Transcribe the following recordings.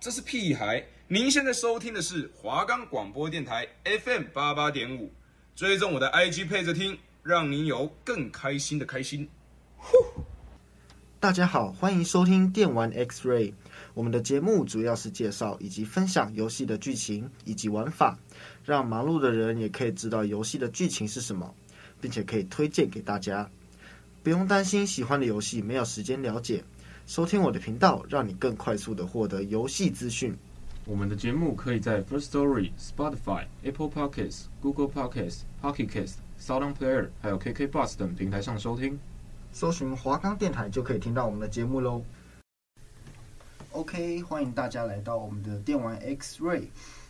这是屁孩。您现在收听的是华冈广播电台 FM 八八点五，追踪我的 IG 配着听，让您有更开心的开心。呼！大家好，欢迎收听电玩 X-Ray。我们的节目主要是介绍以及分享游戏的剧情以及玩法，让忙碌的人也可以知道游戏的剧情是什么，并且可以推荐给大家。不用担心喜欢的游戏没有时间了解。收听我的频道，让你更快速的获得游戏资讯。我们的节目可以在 First Story、Spotify、Apple Podcasts、Google Podcasts、Pocket Casts、SoundPlayer 还有 KK Bus 等平台上收听。搜寻华冈电台就可以听到我们的节目喽。OK，欢迎大家来到我们的电玩 X-Ray。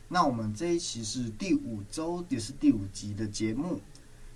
那我们这一期是第五周，也是第五集的节目。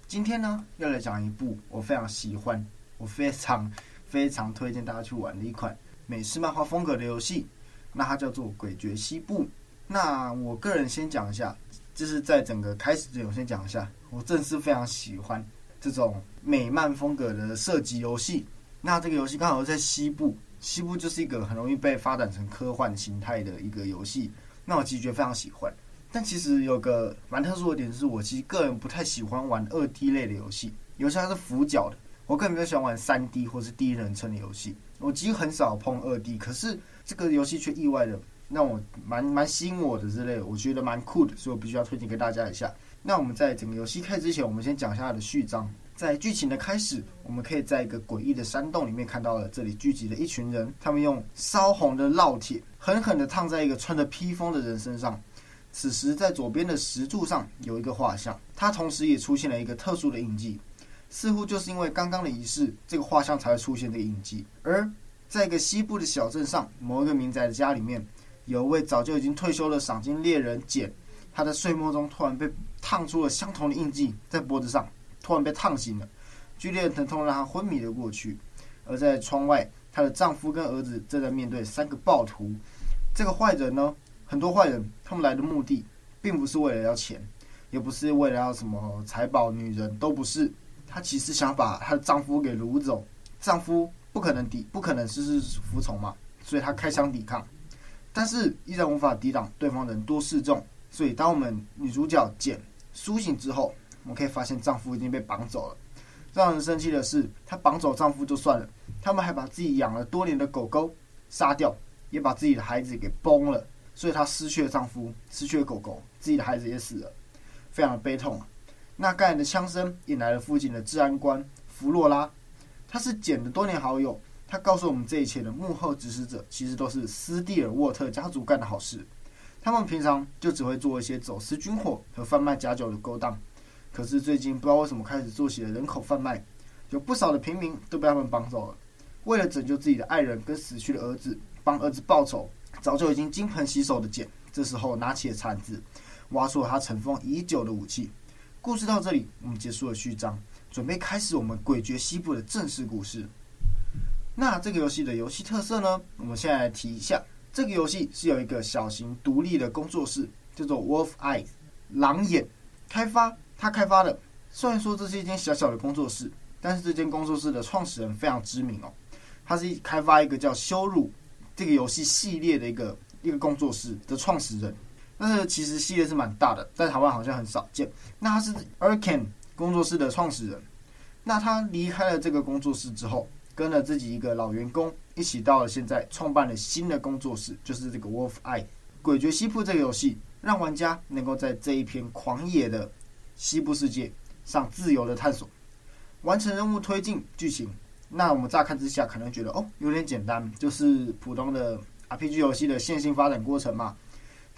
今天呢，要来讲一部我非常喜欢，我非常。非常推荐大家去玩的一款美式漫画风格的游戏，那它叫做《诡谲西部》。那我个人先讲一下，就是在整个开始之前，我先讲一下，我真是非常喜欢这种美漫风格的射击游戏。那这个游戏刚好在西部，西部就是一个很容易被发展成科幻形态的一个游戏。那我其实觉得非常喜欢，但其实有个蛮特殊的点是，我其实个人不太喜欢玩二 D 类的游戏，尤其它是俯角的。我个人比较喜欢玩三 D 或是第一人称的游戏，我几乎很少碰二 D，可是这个游戏却意外的让我蛮蛮吸引我的之类，我觉得蛮酷的，所以我必须要推荐给大家一下。那我们在整个游戏开始之前，我们先讲一下它的序章。在剧情的开始，我们可以在一个诡异的山洞里面看到了这里聚集了一群人，他们用烧红的烙铁狠狠地烫在一个穿着披风的人身上。此时，在左边的石柱上有一个画像，它同时也出现了一个特殊的印记。似乎就是因为刚刚的仪式，这个画像才会出现这个印记。而在一个西部的小镇上，某一个民宅的家里面，有一位早就已经退休的赏金猎人简，他在睡梦中突然被烫出了相同的印记在脖子上，突然被烫醒了，剧烈的疼痛让他昏迷了过去。而在窗外，她的丈夫跟儿子正在面对三个暴徒。这个坏人呢，很多坏人，他们来的目的并不是为了要钱，也不是为了要什么财宝、女人，都不是。她其实想把她的丈夫给掳走，丈夫不可能抵，不可能事事服从嘛，所以她开枪抵抗，但是依然无法抵挡对方人多势众，所以当我们女主角简苏醒之后，我们可以发现丈夫已经被绑走了。让人生气的是，她绑走丈夫就算了，他们还把自己养了多年的狗狗杀掉，也把自己的孩子给崩了，所以她失去了丈夫，失去了狗狗，自己的孩子也死了，非常的悲痛啊。那盖人的枪声引来了附近的治安官弗洛拉，他是简的多年好友。他告诉我们，这一切的幕后指使者其实都是斯蒂尔沃特家族干的好事。他们平常就只会做一些走私军火和贩卖假酒的勾当，可是最近不知道为什么开始做起了人口贩卖，有不少的平民都被他们绑走了。为了拯救自己的爱人跟死去的儿子，帮儿子报仇，早就已经金盆洗手的简，这时候拿起了铲子，挖出了他尘封已久的武器。故事到这里，我们结束了序章，准备开始我们诡谲西部的正式故事。那这个游戏的游戏特色呢？我们现在来提一下。这个游戏是有一个小型独立的工作室，叫做 Wolf Eyes 狼眼开发。他开发的，虽然说这是一间小小的工作室，但是这间工作室的创始人非常知名哦。他是开发一个叫《羞辱》这个游戏系列的一个一个工作室的创始人。但是其实系列是蛮大的，在台湾好像很少见。那他是 arkan 工作室的创始人。那他离开了这个工作室之后，跟了自己一个老员工一起到了现在，创办了新的工作室，就是这个 Wolf Eye 诡谲西部这个游戏，让玩家能够在这一片狂野的西部世界上自由的探索，完成任务、推进剧情。那我们乍看之下可能觉得哦，有点简单，就是普通的 RPG 游戏的线性发展过程嘛。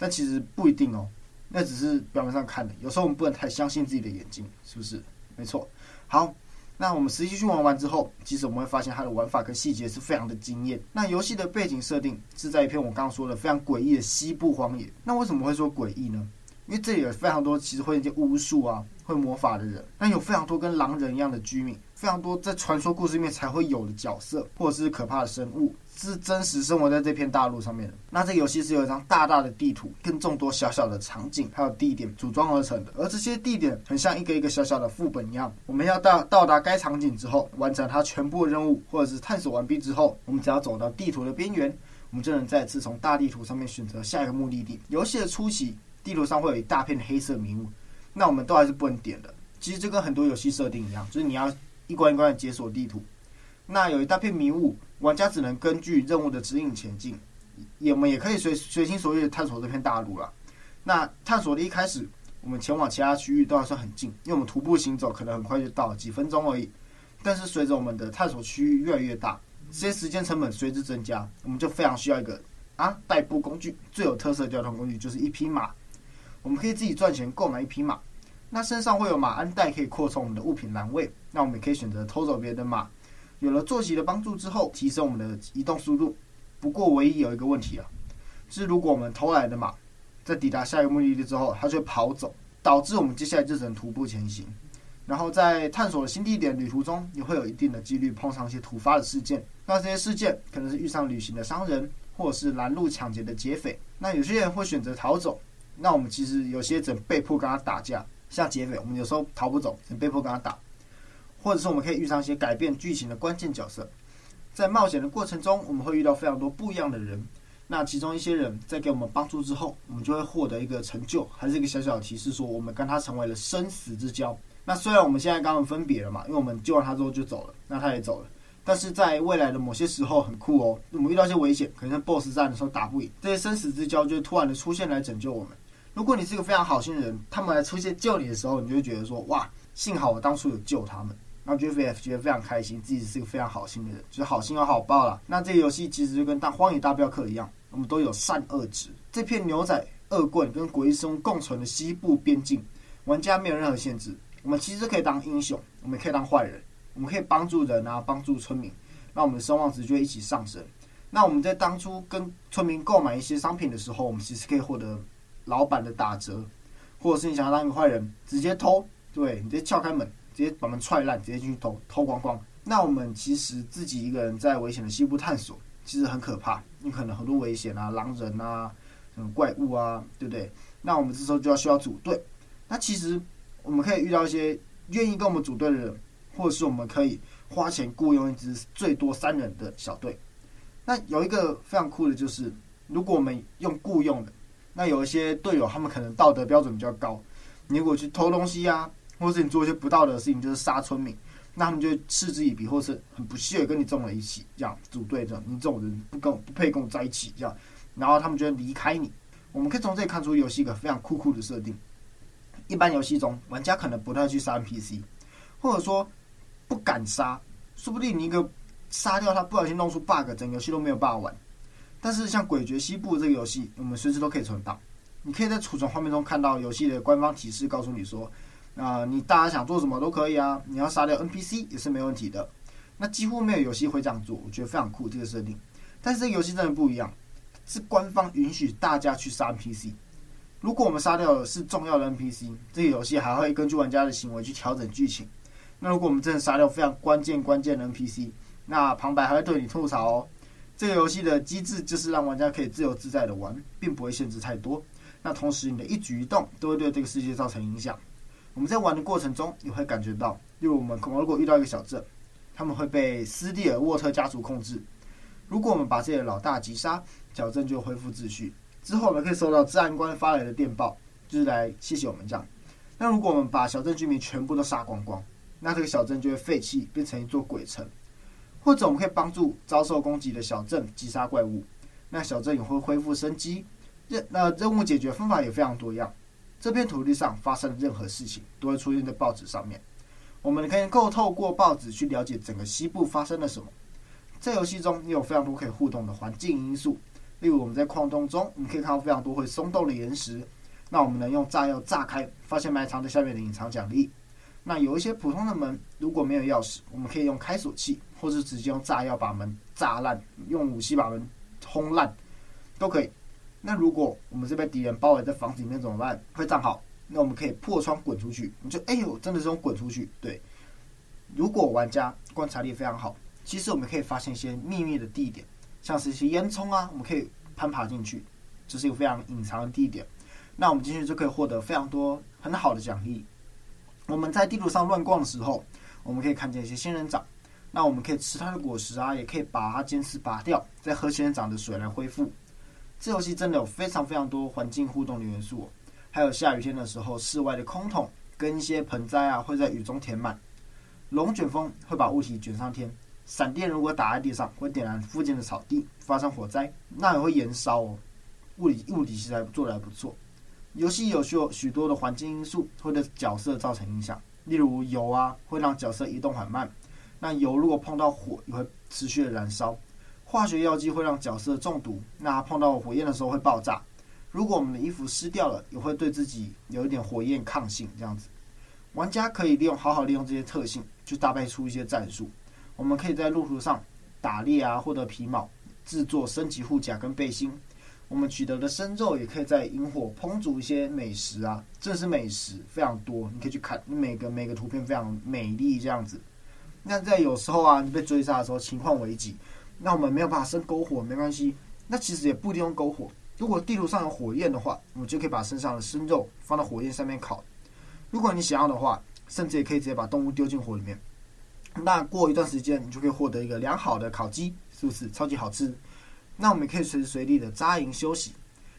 但其实不一定哦，那只是表面上看的。有时候我们不能太相信自己的眼睛，是不是？没错。好，那我们实际去玩完之后，其实我们会发现它的玩法跟细节是非常的惊艳。那游戏的背景设定是在一片我刚刚说的非常诡异的西部荒野。那为什么会说诡异呢？因为这里有非常多其实会一些巫术啊、会魔法的人，那有非常多跟狼人一样的居民，非常多在传说故事里面才会有的角色，或者是可怕的生物。是真实生活在这片大陆上面的。那这个游戏是有一张大大的地图，跟众多小小的场景还有地点组装而成的。而这些地点很像一个一个小小的副本一样。我们要到到达该场景之后，完成它全部的任务，或者是探索完毕之后，我们只要走到地图的边缘，我们就能再次从大地图上面选择下一个目的地。游戏的初期，地图上会有一大片黑色迷雾，那我们都还是不能点的。其实这跟很多游戏设定一样，就是你要一关一关的解锁地图。那有一大片迷雾，玩家只能根据任务的指引前进。也我们也可以随随心所欲的探索这片大陆了。那探索的一开始，我们前往其他区域都还算很近，因为我们徒步行走可能很快就到了，几分钟而已。但是随着我们的探索区域越来越大，这些时间成本随之增加，我们就非常需要一个啊代步工具。最有特色的交通工具就是一匹马，我们可以自己赚钱购买一匹马。那身上会有马鞍带，可以扩充我们的物品栏位。那我们也可以选择偷走别人的马。有了坐骑的帮助之后，提升我们的移动速度。不过唯一有一个问题啊，是如果我们偷来的马在抵达下一个目的地之后，它就会跑走，导致我们接下来就只能徒步前行。然后在探索新地点旅途中，也会有一定的几率碰上一些突发的事件。那这些事件可能是遇上旅行的商人，或者是拦路抢劫的劫匪。那有些人会选择逃走，那我们其实有些只能被迫跟他打架。像劫匪，我们有时候逃不走，被迫跟他打。或者是我们可以遇上一些改变剧情的关键角色。在冒险的过程中，我们会遇到非常多不一样的人。那其中一些人在给我们帮助之后，我们就会获得一个成就，还是一个小小的提示，说我们跟他成为了生死之交。那虽然我们现在刚刚分别了嘛，因为我们救完他之后就走了，那他也走了。但是在未来的某些时候很酷哦，我们遇到一些危险，可能在 BOSS 战的时候打不赢，这些生死之交就突然的出现来拯救我们。如果你是一个非常好心的人，他们来出现救你的时候，你就会觉得说哇，幸好我当初有救他们。然后觉得非觉得非常开心，自己是个非常好心的人，就是好心有好报啦。那这个游戏其实就跟《大荒野大镖客》一样，我们都有善恶值。这片牛仔、恶棍跟鬼生共存的西部边境，玩家没有任何限制。我们其实可以当英雄，我们可以当坏人，我们可以帮助人啊，帮助村民，那我们的声望值就会一起上升。那我们在当初跟村民购买一些商品的时候，我们其实可以获得老板的打折，或者是你想要当一个坏人，直接偷，对，你直接撬开门。直接把门踹烂，直接进去偷偷光光。那我们其实自己一个人在危险的西部探索，其实很可怕。你可能很多危险啊，狼人啊，什么怪物啊，对不对？那我们这时候就要需要组队。那其实我们可以遇到一些愿意跟我们组队的人，或者是我们可以花钱雇佣一支最多三人的小队。那有一个非常酷的就是，如果我们用雇佣的，那有一些队友他们可能道德标准比较高，你如果去偷东西啊。或是你做一些不道德的事情，就是杀村民，那他们就嗤之以鼻，或是很不屑跟你种在一起，这样组队这样，你这种人不跟我不配跟我在一起这样，然后他们就会离开你。我们可以从这里看出游戏一个非常酷酷的设定。一般游戏中，玩家可能不太去杀 NPC，或者说不敢杀，说不定你一个杀掉他，不小心弄出 bug，整个游戏都没有办法玩。但是像《诡谲西部》这个游戏，我们随时都可以存档，你可以在储存画面中看到游戏的官方提示，告诉你说。啊、你大家想做什么都可以啊！你要杀掉 NPC 也是没问题的。那几乎没有游戏会这样做，我觉得非常酷这个设定。但是这个游戏真的不一样，是官方允许大家去杀 NPC。如果我们杀掉的是重要的 NPC，这个游戏还会根据玩家的行为去调整剧情。那如果我们真的杀掉非常关键关键的 NPC，那旁白还会对你吐槽哦。这个游戏的机制就是让玩家可以自由自在的玩，并不会限制太多。那同时你的一举一动都会对这个世界造成影响。我们在玩的过程中，也会感觉到，因为我们如果遇到一个小镇，他们会被斯蒂尔沃特家族控制。如果我们把这些老大击杀，小镇就恢复秩序。之后我们可以收到治安官发来的电报，就是来谢谢我们这样。那如果我们把小镇居民全部都杀光光，那这个小镇就会废弃，变成一座鬼城。或者我们可以帮助遭受攻击的小镇击杀怪物，那小镇也会恢复生机。任那任务解决方法也非常多样。这片土地上发生的任何事情都会出现在报纸上面，我们可以够透过报纸去了解整个西部发生了什么。在游戏中也有非常多可以互动的环境因素，例如我们在矿洞中，你可以看到非常多会松动的岩石，那我们能用炸药炸开，发现埋藏在下面的隐藏奖励。那有一些普通的门如果没有钥匙，我们可以用开锁器，或是直接用炸药把门炸烂，用武器把门轰烂，都可以。那如果我们是被敌人包围在房子里面怎么办？会站好，那我们可以破窗滚出去。你就哎呦，真的是用滚出去。对，如果玩家观察力非常好，其实我们可以发现一些秘密的地点，像是一些烟囱啊，我们可以攀爬进去，这是一个非常隐藏的地点。那我们进去就可以获得非常多很好的奖励。我们在地图上乱逛的时候，我们可以看见一些仙人掌。那我们可以吃它的果实啊，也可以把它尖刺拔掉，再喝仙人掌的水来恢复。这游戏真的有非常非常多环境互动的元素，还有下雨天的时候，室外的空桶跟一些盆栽啊会在雨中填满。龙卷风会把物体卷上天，闪电如果打在地上，会点燃附近的草地，发生火灾，那也会延烧哦。物理物理其实还做得还不错。游戏有许有许多的环境因素会对角色造成影响，例如油啊会让角色移动缓慢，那油如果碰到火也会持续的燃烧。化学药剂会让角色中毒，那碰到火焰的时候会爆炸。如果我们的衣服湿掉了，也会对自己有一点火焰抗性。这样子，玩家可以利用好好利用这些特性，去搭配出一些战术。我们可以在路途上打猎啊，获得皮毛，制作升级护甲跟背心。我们取得的生肉也可以在萤火烹煮一些美食啊，这是美食非常多，你可以去看，每个每个图片非常美丽这样子。那在有时候啊，你被追杀的时候，情况危急。那我们没有办法生篝火，没关系。那其实也不一定用篝火。如果地图上有火焰的话，我们就可以把身上的生肉放到火焰上面烤。如果你想要的话，甚至也可以直接把动物丢进火里面。那过一段时间，你就可以获得一个良好的烤鸡，是不是超级好吃？那我们也可以随时随地的扎营休息。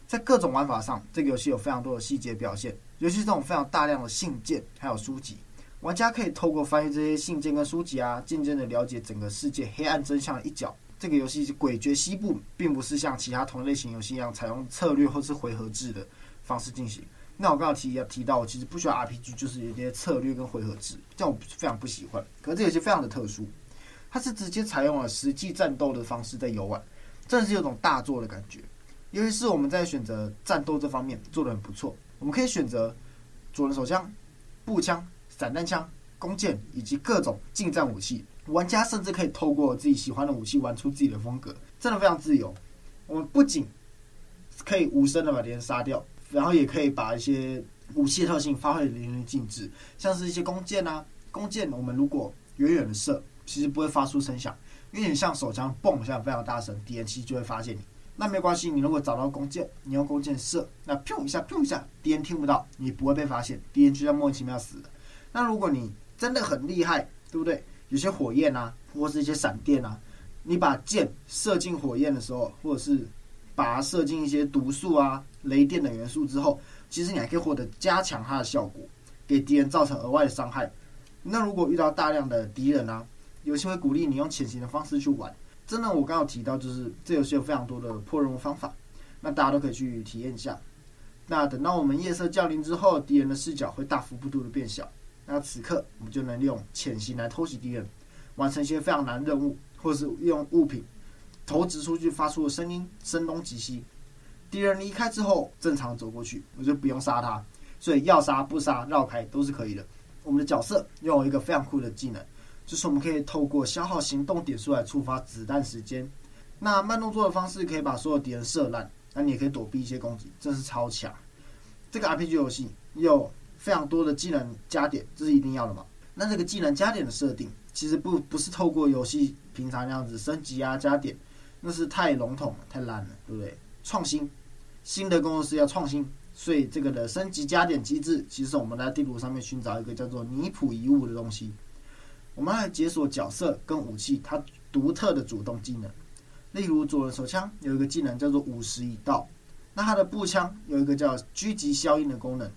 在各种玩法上，这个游戏有非常多的细节表现，尤其是这种非常大量的信件还有书籍。玩家可以透过翻阅这些信件跟书籍啊，渐渐的了解整个世界黑暗真相的一角。这个游戏是诡谲西部，并不是像其他同类型游戏一样采用策略或是回合制的方式进行。那我刚刚提要提到，我其实不喜欢 RPG，就是有些策略跟回合制，这样我非常不喜欢。可是这游戏非常的特殊，它是直接采用了实际战斗的方式在游玩，真的是有种大作的感觉。尤其是我们在选择战斗这方面做的很不错，我们可以选择左轮手枪、步枪、散弹枪、弓箭以及各种近战武器。玩家甚至可以透过自己喜欢的武器玩出自己的风格，真的非常自由。我们不仅可以无声的把敌人杀掉，然后也可以把一些武器特性发挥的淋漓尽致，像是一些弓箭啊，弓箭我们如果远远的射，其实不会发出声响，因为你像手枪嘣一下非常大声，敌人其实就会发现你。那没关系，你如果找到弓箭，你用弓箭射，那砰一下砰一下，敌人听不到，你不会被发现，敌人就这样莫名其妙死了。那如果你真的很厉害，对不对？有些火焰啊，或是一些闪电啊，你把箭射进火焰的时候，或者是把它射进一些毒素啊、雷电的元素之后，其实你还可以获得加强它的效果，给敌人造成额外的伤害。那如果遇到大量的敌人啊，游戏会鼓励你用潜行的方式去玩。真的，我刚刚提到，就是这游戏有非常多的破任务方法，那大家都可以去体验一下。那等到我们夜色降临之后，敌人的视角会大幅度的变小。那此刻，我们就能利用潜行来偷袭敌人，完成一些非常难的任务，或者是用物品投掷出去发出的声音，声东击西。敌人离开之后，正常走过去，我就不用杀他。所以要杀不杀，绕开都是可以的。我们的角色拥有一个非常酷的技能，就是我们可以透过消耗行动点数来触发子弹时间。那慢动作的方式可以把所有敌人射烂，那你也可以躲避一些攻击，真是超强。这个 RPG 游戏有。非常多的技能加点，这是一定要的嘛？那这个技能加点的设定，其实不不是透过游戏平常那样子升级啊加点，那是太笼统了，太烂了，对不对？创新，新的工作室要创新，所以这个的升级加点机制，其实我们在地图上面寻找一个叫做尼普遗物的东西，我们来解锁角色跟武器它独特的主动技能。例如左轮手枪有一个技能叫做五十一道，那它的步枪有一个叫狙击消音的功能。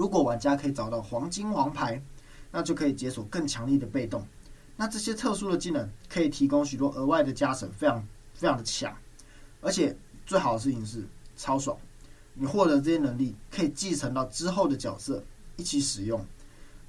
如果玩家可以找到黄金王牌，那就可以解锁更强力的被动。那这些特殊的技能可以提供许多额外的加成，非常非常的强。而且最好的事情是超爽，你获得这些能力可以继承到之后的角色一起使用。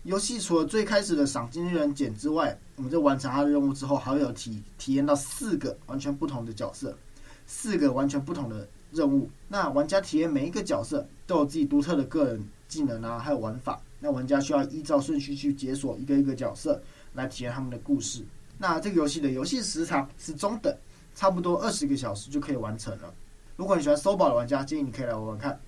游戏除了最开始的赏金猎人捡之外，我们在完成它的任务之后，还会有体体验到四个完全不同的角色，四个完全不同的任务。那玩家体验每一个角色都有自己独特的个人。技能啊，还有玩法，那玩家需要依照顺序去解锁一个一个角色，来体验他们的故事。那这个游戏的游戏时长是中等，差不多二十个小时就可以完成了。如果你喜欢搜宝的玩家，建议你可以来玩玩看。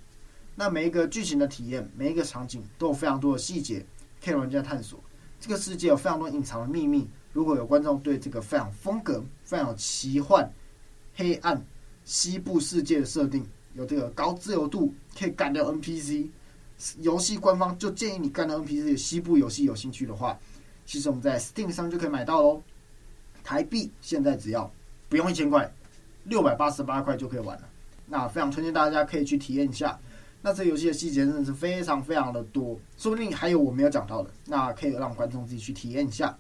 那每一个剧情的体验，每一个场景都有非常多的细节可以玩家探索。这个世界有非常多隐藏的秘密。如果有观众对这个非常风格、非常有奇幻、黑暗西部世界的设定，有这个高自由度，可以干掉 NPC。游戏官方就建议你干的 NPC 的西部游戏有兴趣的话，其实我们在 Steam 上就可以买到喽。台币现在只要不用一千块，六百八十八块就可以玩了。那非常推荐大家可以去体验一下。那这游戏的细节真的是非常非常的多，说不定还有我没有讲到的，那可以让观众自己去体验一下。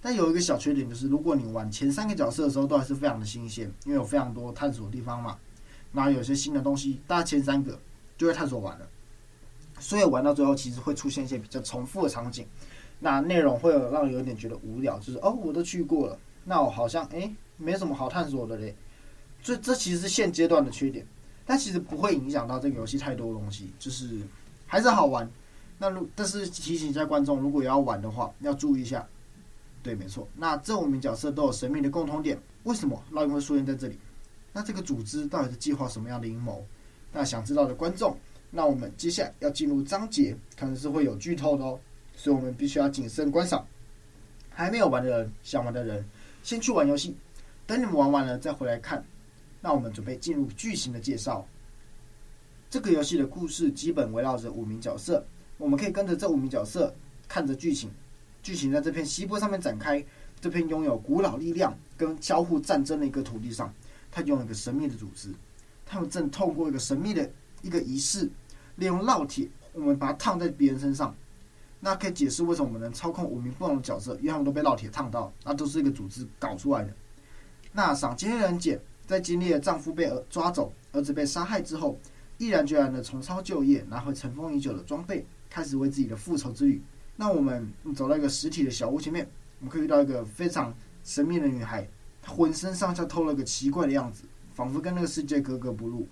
但有一个小缺点就是，如果你玩前三个角色的时候都还是非常的新鲜，因为有非常多探索的地方嘛，那有些新的东西，大家前三个就会探索完了，所以玩到最后其实会出现一些比较重复的场景，那内容会有让人有点觉得无聊，就是哦我都去过了，那我好像诶没什么好探索的嘞，所以这其实是现阶段的缺点，但其实不会影响到这个游戏太多东西，就是还是好玩。那如但是提醒一下观众，如果要玩的话，要注意一下。对，没错。那这五名角色都有神秘的共同点，为什么烙印会出现在这里？那这个组织到底是计划什么样的阴谋？那想知道的观众，那我们接下来要进入章节，可能是会有剧透的哦，所以我们必须要谨慎观赏。还没有玩的人，想玩的人，先去玩游戏，等你们玩完了再回来看。那我们准备进入剧情的介绍。这个游戏的故事基本围绕着五名角色，我们可以跟着这五名角色看着剧情。剧情在这片西部上面展开，这片拥有古老力量跟交互战争的一个土地上，它拥有一个神秘的组织，他们正透过一个神秘的一个仪式，利用烙铁，我们把它烫在别人身上，那可以解释为什么我们能操控五名不同的角色，因为他们都被烙铁烫到，那都是一个组织搞出来的。那赏金猎人简在经历了丈夫被儿抓走、儿子被杀害之后，毅然决然的重操旧业，拿回尘封已久的装备，开始为自己的复仇之旅。那我们走到一个实体的小屋前面，我们可以遇到一个非常神秘的女孩，她浑身上下透了个奇怪的样子，仿佛跟那个世界格格不入。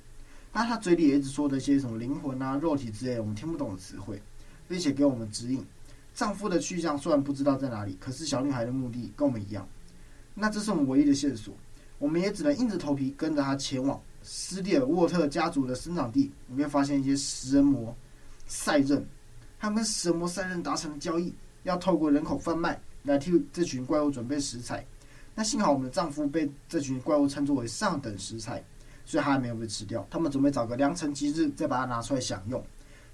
那她嘴里也一直说着一些什么灵魂啊、肉体之类我们听不懂的词汇，并且给我们指引。丈夫的去向虽然不知道在哪里，可是小女孩的目的跟我们一样。那这是我们唯一的线索，我们也只能硬着头皮跟着她前往斯蒂尔沃特家族的生长地。我们发现一些食人魔、赛壬。他们跟食人魔赛壬达成了交易，要透过人口贩卖来替这群怪物准备食材。那幸好我们的丈夫被这群怪物称作为上等食材，所以他还没有被吃掉。他们准备找个良辰吉日再把它拿出来享用。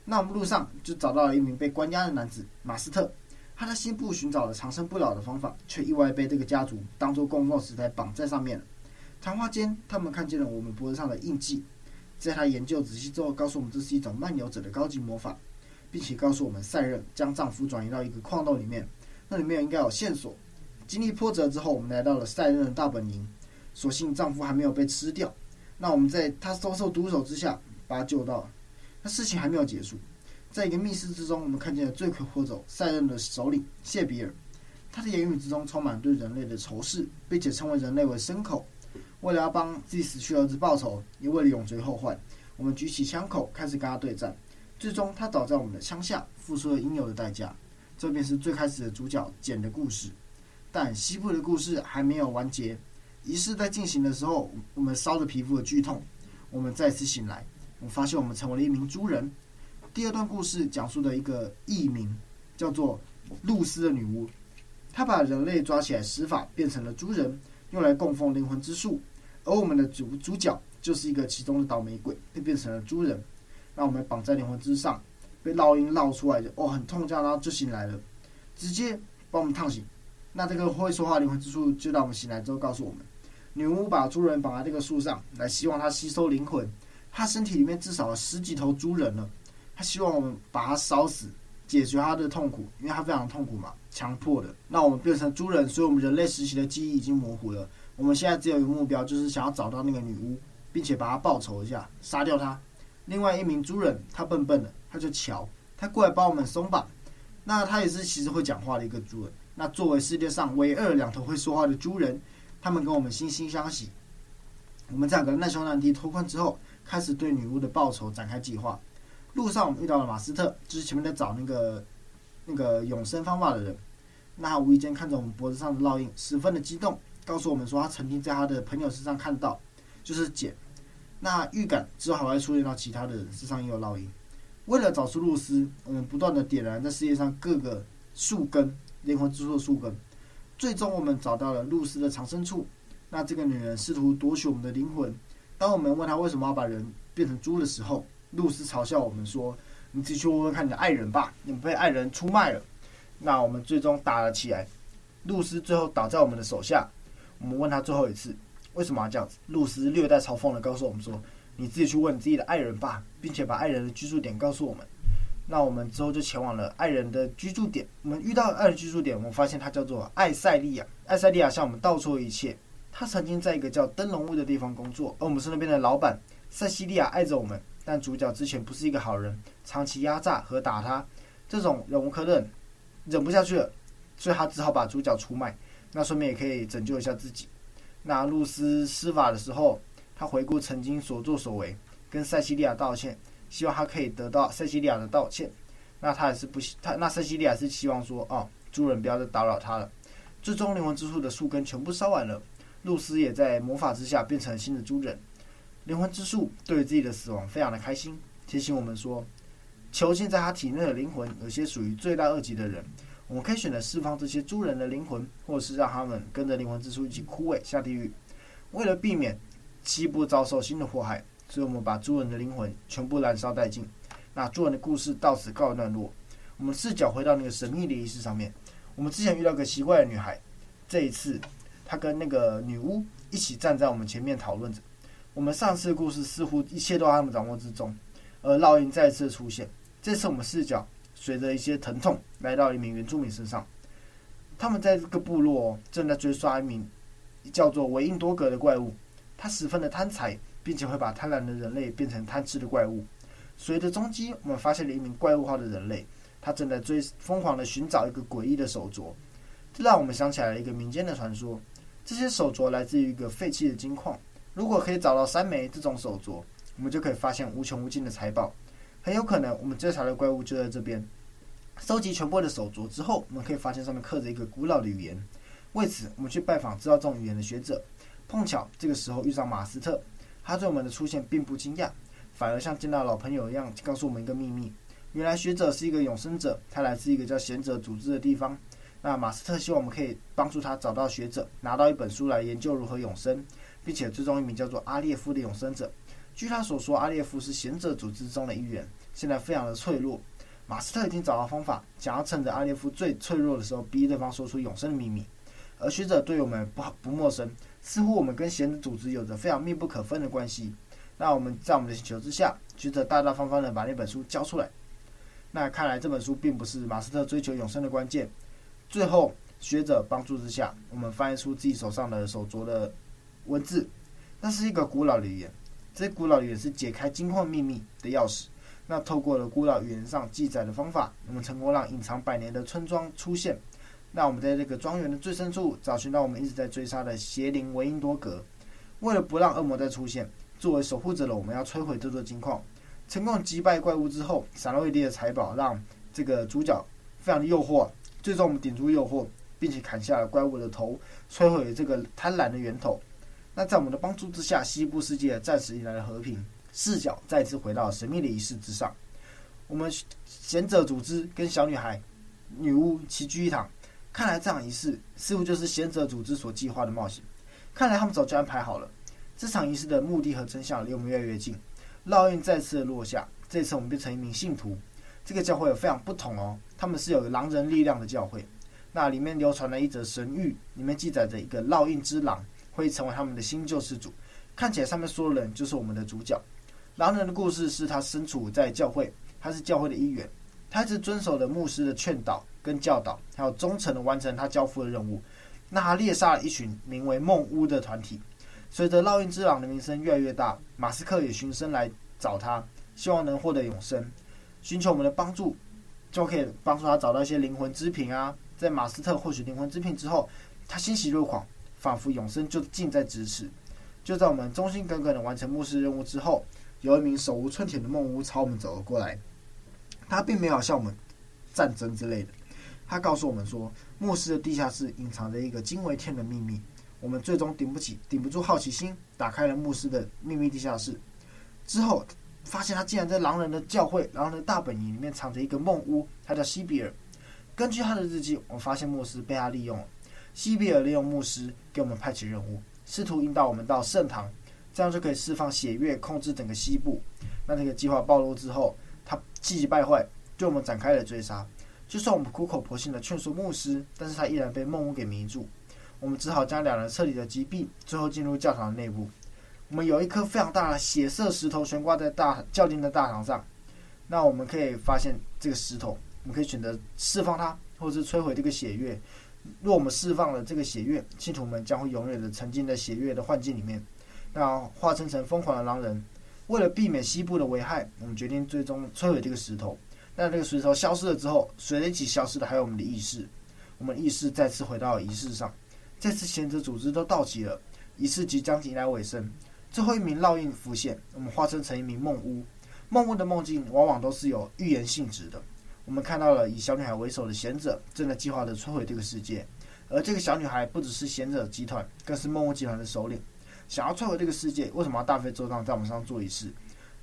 那我们路上就找到了一名被关押的男子马斯特，他在西部寻找了长生不老的方法，却意外被这个家族当做供奉食材绑在上面了。谈话间，他们看见了我们脖子上的印记，在他研究仔细之后，告诉我们这是一种漫游者的高级魔法。并且告诉我们，赛壬将丈夫转移到一个矿洞里面，那里面应该有线索。经历波折之后，我们来到了赛壬的大本营。所幸丈夫还没有被吃掉，那我们在他遭受毒手之下把他救到了。那事情还没有结束，在一个密室之中，我们看见了罪魁祸首赛壬的首领谢比尔。他的言语之中充满对人类的仇视，并且称为人类为牲口。为了要帮自己死去儿子报仇，也为了永绝后患，我们举起枪口开始跟他对战。最终，他倒在我们的枪下，付出了应有的代价。这便是最开始的主角简的故事。但西部的故事还没有完结。仪式在进行的时候，我们烧着皮肤的剧痛。我们再次醒来，我们发现我们成为了一名猪人。第二段故事讲述的一个异名叫做露丝的女巫，她把人类抓起来施法，变成了猪人，用来供奉灵魂之树。而我们的主主角就是一个其中的倒霉鬼，被变成了猪人。让我们绑在灵魂之上，被烙印烙出来的哦，很痛，这样然后就醒来了，直接把我们烫醒。那这个会说话灵魂之树就让我们醒来之后告诉我们，女巫把猪人绑在这个树上来，希望他吸收灵魂。他身体里面至少有十几头猪人了，他希望我们把他烧死，解决他的痛苦，因为他非常痛苦嘛，强迫的。那我们变成猪人，所以我们人类时期的记忆已经模糊了。我们现在只有一个目标，就是想要找到那个女巫，并且把她报仇一下，杀掉她。另外一名猪人，他笨笨的，他就乔，他过来帮我们松绑。那他也是其实会讲话的一个猪人。那作为世界上唯二两头会说话的猪人，他们跟我们惺惺相惜。我们在两个难兄难弟脱困之后，开始对女巫的报仇展开计划。路上我们遇到了马斯特，就是前面在找那个那个永生方法的人。那他无意间看着我们脖子上的烙印，十分的激动，告诉我们说他曾经在他的朋友身上看到，就是简。那预感之后还会出现到其他的人身上也有烙印。为了找出露丝，我们不断的点燃在世界上各个树根，灵魂之树的树根。最终我们找到了露丝的藏身处。那这个女人试图夺取我们的灵魂。当我们问她为什么要把人变成猪的时候，露丝嘲笑我们说：“你自己去问问看你的爱人吧，你们被爱人出卖了。”那我们最终打了起来，露丝最后倒在我们的手下。我们问她最后一次为什么要这样子，露丝略带嘲讽的告诉我们说：“你自己去问你自己的爱人吧，并且把爱人的居住点告诉我们。”那我们之后就前往了爱人的居住点。我们遇到爱人居住点，我们发现它叫做艾赛利亚。艾赛利亚向我们道出了一切。他曾经在一个叫灯笼屋的地方工作，而我们是那边的老板。塞西利亚爱着我们，但主角之前不是一个好人，长期压榨和打他，这种忍无可忍。忍不下去了，所以他只好把主角出卖，那顺便也可以拯救一下自己。那露丝施法的时候，他回顾曾经所作所为，跟塞西利亚道歉，希望他可以得到塞西利亚的道歉。那他也是不希，他那塞西利亚是希望说，哦，主人不要再打扰他了。最终灵魂之树的树根全部烧完了，露丝也在魔法之下变成了新的主人。灵魂之树对于自己的死亡非常的开心，提醒我们说。囚禁在他体内的灵魂，有些属于罪大恶极的人，我们可以选择释放这些猪人的灵魂，或者是让他们跟着灵魂之树一起枯萎下地狱。为了避免西部遭受新的祸害，所以我们把猪人的灵魂全部燃烧殆尽。那猪人的故事到此告一段落。我们视角回到那个神秘的仪式上面，我们之前遇到个奇怪的女孩，这一次她跟那个女巫一起站在我们前面讨论着。我们上次的故事似乎一切都在他们掌握之中，而烙印再次出现。这次我们视角随着一些疼痛来到一名原住民身上，他们在这个部落正在追杀一名叫做维印多格的怪物，他十分的贪财，并且会把贪婪的人类变成贪吃的怪物。随着踪迹，我们发现了一名怪物化的人类，他正在追疯狂的寻找一个诡异的手镯，这让我们想起来了一个民间的传说，这些手镯来自于一个废弃的金矿，如果可以找到三枚这种手镯，我们就可以发现无穷无尽的财宝。很有可能，我们追查的怪物就在这边。收集全部的手镯之后，我们可以发现上面刻着一个古老的语言。为此，我们去拜访知道这种语言的学者。碰巧这个时候遇上马斯特，他对我们的出现并不惊讶，反而像见到老朋友一样，告诉我们一个秘密：原来学者是一个永生者，他来自一个叫贤者组织的地方。那马斯特希望我们可以帮助他找到学者，拿到一本书来研究如何永生，并且追踪一名叫做阿列夫的永生者。据他所说，阿列夫是贤者组织中的一员，现在非常的脆弱。马斯特已经找到方法，想要趁着阿列夫最脆弱的时候，逼对方说出永生的秘密。而学者对我们不好不陌生，似乎我们跟贤者组织有着非常密不可分的关系。那我们在我们的请求之下，学者大大方方的把那本书交出来。那看来这本书并不是马斯特追求永生的关键。最后，学者帮助之下，我们翻译出自己手上的手镯的文字，那是一个古老的语言。这古老语言是解开金矿秘密的钥匙。那透过了古老语言上记载的方法，我们成功让隐藏百年的村庄出现。那我们在这个庄园的最深处找寻到我们一直在追杀的邪灵维因多格。为了不让恶魔再出现，作为守护者的我们要摧毁这座金矿。成功击败怪物之后，散落一地的财宝让这个主角非常的诱惑。最终我们顶住诱惑，并且砍下了怪物的头，摧毁了这个贪婪的源头。那在我们的帮助之下，西部世界暂时迎来了和平。视角再次回到神秘的仪式之上。我们贤者组织跟小女孩、女巫齐聚一堂。看来这场仪式似乎就是贤者组织所计划的冒险。看来他们早就安排好了。这场仪式的目的和真相离我们越来越近。烙印再次落下，这次我们变成一名信徒。这个教会有非常不同哦，他们是有狼人力量的教会。那里面流传了一则神谕，里面记载着一个烙印之狼。会成为他们的新救世主，看起来上面说的人就是我们的主角。狼人的故事是他身处在教会，他是教会的一员，他一直遵守了牧师的劝导跟教导，还有忠诚的完成他交付的任务。那他猎杀了一群名为梦巫的团体。随着烙印之狼的名声越来越大，马斯克也循声来找他，希望能获得永生，寻求我们的帮助，就可以帮助他找到一些灵魂之瓶啊。在马斯特获取灵魂之瓶之后，他欣喜若狂。仿佛永生就近在咫尺。就在我们忠心耿耿的完成牧师任务之后，有一名手无寸铁的梦巫朝我们走了过来。他并没有向我们战争之类的，他告诉我们说，牧师的地下室隐藏着一个惊为天人的秘密。我们最终顶不起、顶不住好奇心，打开了牧师的秘密地下室。之后发现他竟然在狼人的教会、狼人的大本营里面藏着一个梦屋，他叫西比尔。根据他的日记，我们发现牧师被他利用了。西比尔利用牧师给我们派遣任务，试图引导我们到圣堂，这样就可以释放血月，控制整个西部。那这个计划暴露之后，他气急败坏，对我们展开了追杀。就算我们苦口婆心的劝说牧师，但是他依然被梦屋给迷住。我们只好将两人彻底的击毙，最后进入教堂的内部。我们有一颗非常大的血色石头悬挂在大教廷的大堂上。那我们可以发现这个石头，我们可以选择释放它，或者是摧毁这个血月。若我们释放了这个血月，信徒们将会永远的沉浸在血月的幻境里面，那化身成疯狂的狼人。为了避免西部的危害，我们决定最终摧毁这个石头。但这个石头消失了之后，随着一起消失的还有我们的意识。我们意识再次回到了仪式上，这次贤者组织都到齐了，仪式即将迎来尾声。最后一名烙印浮现，我们化身成一名梦巫。梦巫的梦境往往都是有预言性质的。我们看到了以小女孩为首的贤者正在计划着摧毁这个世界，而这个小女孩不只是贤者集团，更是梦巫集团的首领。想要摧毁这个世界，为什么要大费周章在我们身上做仪式？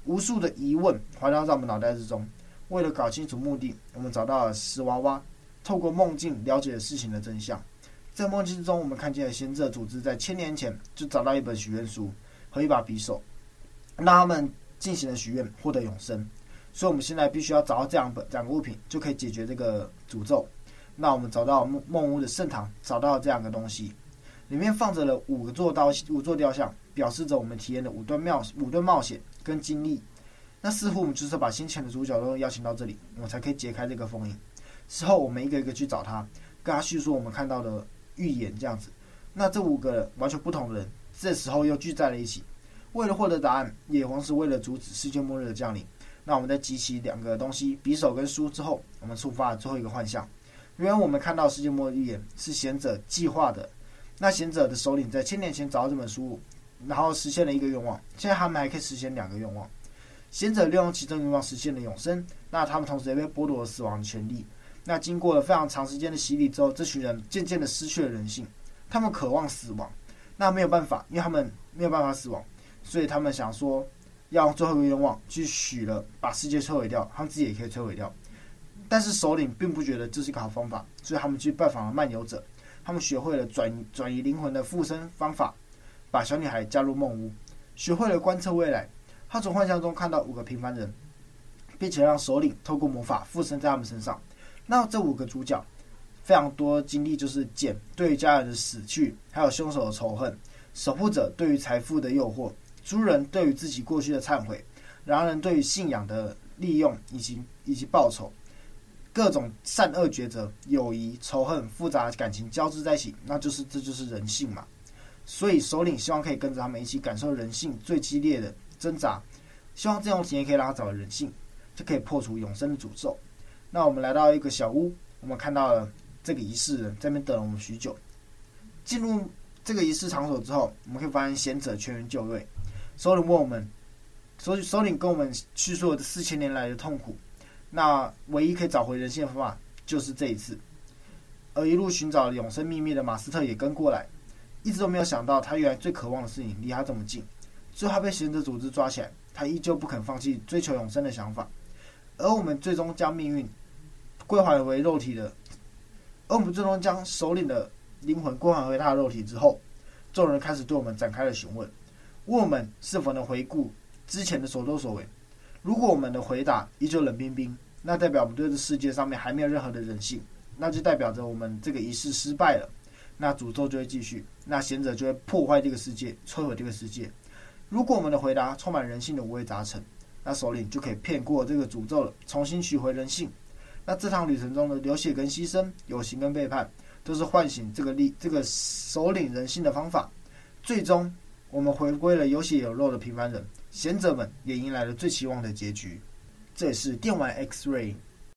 无数的疑问环绕在我们脑袋之中。为了搞清楚目的，我们找到了石娃娃，透过梦境了解了事情的真相。在梦境之中，我们看见了贤者组织在千年前就找到一本许愿书和一把匕首，让他们进行了许愿，获得永生。所以，我们现在必须要找到这样本两个物品，就可以解决这个诅咒。那我们找到梦梦屋的圣堂，找到这两个东西，里面放着了五个座刀，五座雕像，表示着我们体验的五段冒五段冒险跟经历。那似乎我们就是把先前的主角都邀请到这里，我们才可以解开这个封印。之后我们一个一个去找他，跟他叙述我们看到的预言，这样子。那这五个完全不同的人，这时候又聚在了一起，为了获得答案，也同时为了阻止世界末日的降临。那我们在集齐两个东西，匕首跟书之后，我们触发了最后一个幻象。原来我们看到世界末日预言是贤者计划的，那贤者的首领在千年前找到这本书，然后实现了一个愿望，现在他们还可以实现两个愿望。贤者利用其中愿望实现了永生，那他们同时也被剥夺了死亡的权利。那经过了非常长时间的洗礼之后，这群人渐渐的失去了人性，他们渴望死亡，那没有办法，因为他们没有办法死亡，所以他们想说要用最后一个愿望去许了，把世界摧毁掉，他们自己也可以摧毁掉。但是首领并不觉得这是一个好方法，所以他们去拜访了漫游者，他们学会了转转移灵魂的附身方法，把小女孩加入梦屋，学会了观测未来。他从幻象中看到五个平凡人，并且让首领透过魔法附身在他们身上。那这五个主角非常多经历，就是简对于家人的死去，还有凶手的仇恨；守护者对于财富的诱惑；猪人对于自己过去的忏悔；狼人对于信仰的利用以及以及报仇。各种善恶抉择、友谊、仇恨、复杂的感情交织在一起，那就是这就是人性嘛。所以首领希望可以跟着他们一起感受人性最激烈的。挣扎，希望这种体验可以让他找到人性，就可以破除永生的诅咒。那我们来到一个小屋，我们看到了这个仪式人在那边等了我们许久。进入这个仪式场所之后，我们可以发现贤者全员就位。首领问我们，首首领跟我们叙述了这四千年来的痛苦。那唯一可以找回人性的方法就是这一次。而一路寻找永生秘密的马斯特也跟过来，一直都没有想到他原来最渴望的事情离他这么近。最后他被贤者组织抓起来，他依旧不肯放弃追求永生的想法。而我们最终将命运归还为肉体的，而我们最终将首领的灵魂归还回他的肉体之后，众人开始对我们展开了询问：问我们是否能回顾之前的所作所为。如果我们的回答依旧冷冰冰，那代表我们对这世界上面还没有任何的人性，那就代表着我们这个仪式失败了。那诅咒就会继续，那贤者就会破坏这个世界，摧毁这个世界。如果我们的回答充满人性的五味杂陈，那首领就可以骗过这个诅咒了，重新取回人性。那这趟旅程中的流血跟牺牲、友情跟背叛，都是唤醒这个力、这个首领人性的方法。最终，我们回归了有血有肉的平凡人，贤者们也迎来了最期望的结局。这也是电玩 X-Ray